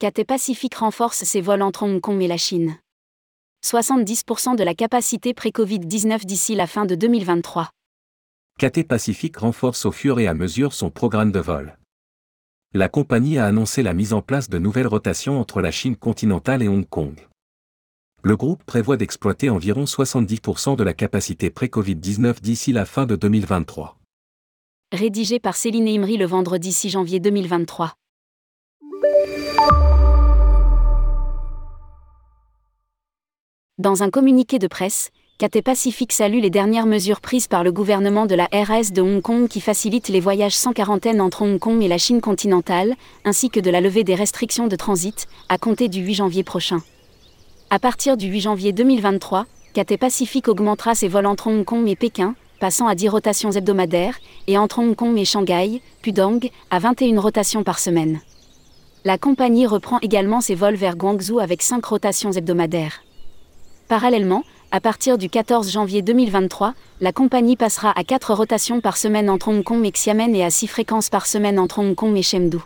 Cathay Pacific renforce ses vols entre Hong Kong et la Chine. 70% de la capacité pré-Covid-19 d'ici la fin de 2023. Cathay Pacific renforce au fur et à mesure son programme de vol. La compagnie a annoncé la mise en place de nouvelles rotations entre la Chine continentale et Hong Kong. Le groupe prévoit d'exploiter environ 70% de la capacité pré-Covid-19 d'ici la fin de 2023. Rédigé par Céline Imri le vendredi 6 janvier 2023. Dans un communiqué de presse, Cathay Pacific salue les dernières mesures prises par le gouvernement de la RS de Hong Kong qui facilitent les voyages sans quarantaine entre Hong Kong et la Chine continentale, ainsi que de la levée des restrictions de transit, à compter du 8 janvier prochain. À partir du 8 janvier 2023, Cathay Pacific augmentera ses vols entre Hong Kong et Pékin, passant à 10 rotations hebdomadaires, et entre Hong Kong et Shanghai, Pudong, à 21 rotations par semaine. La compagnie reprend également ses vols vers Guangzhou avec 5 rotations hebdomadaires. Parallèlement, à partir du 14 janvier 2023, la compagnie passera à 4 rotations par semaine entre Hong Kong et Xiamen et à 6 fréquences par semaine entre Hong Kong et Chengdu.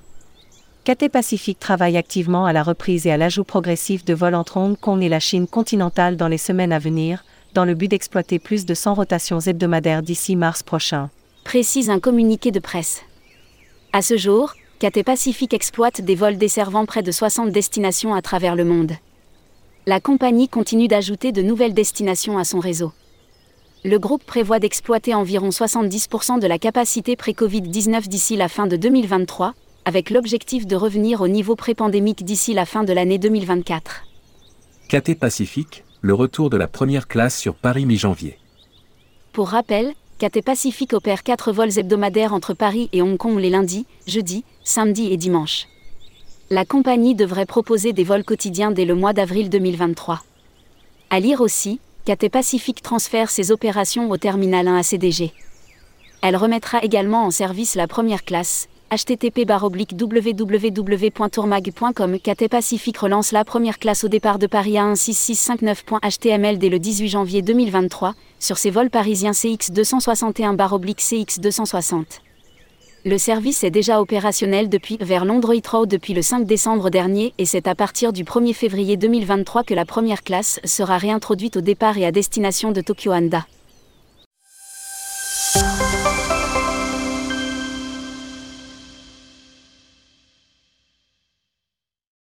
Cathay Pacific travaille activement à la reprise et à l'ajout progressif de vols entre Hong Kong et la Chine continentale dans les semaines à venir, dans le but d'exploiter plus de 100 rotations hebdomadaires d'ici mars prochain. Précise un communiqué de presse. À ce jour, Cathay Pacific exploite des vols desservant près de 60 destinations à travers le monde la compagnie continue d'ajouter de nouvelles destinations à son réseau. Le groupe prévoit d'exploiter environ 70% de la capacité pré-Covid-19 d'ici la fin de 2023, avec l'objectif de revenir au niveau pré-pandémique d'ici la fin de l'année 2024. Cathay Pacific, le retour de la première classe sur Paris mi-janvier. Pour rappel, Cathay Pacific opère 4 vols hebdomadaires entre Paris et Hong Kong les lundis, jeudis, samedis et dimanches la compagnie devrait proposer des vols quotidiens dès le mois d'avril 2023. À lire aussi, Cathay Pacific transfère ses opérations au terminal 1 ACDG. Elle remettra également en service la première classe, http www.tourmag.com Cathay Pacific relance la première classe au départ de Paris A16659.html dès le 18 janvier 2023, sur ses vols parisiens CX261 CX260. Le service est déjà opérationnel depuis vers Londres Heathrow depuis le 5 décembre dernier et c'est à partir du 1er février 2023 que la première classe sera réintroduite au départ et à destination de Tokyo Handa.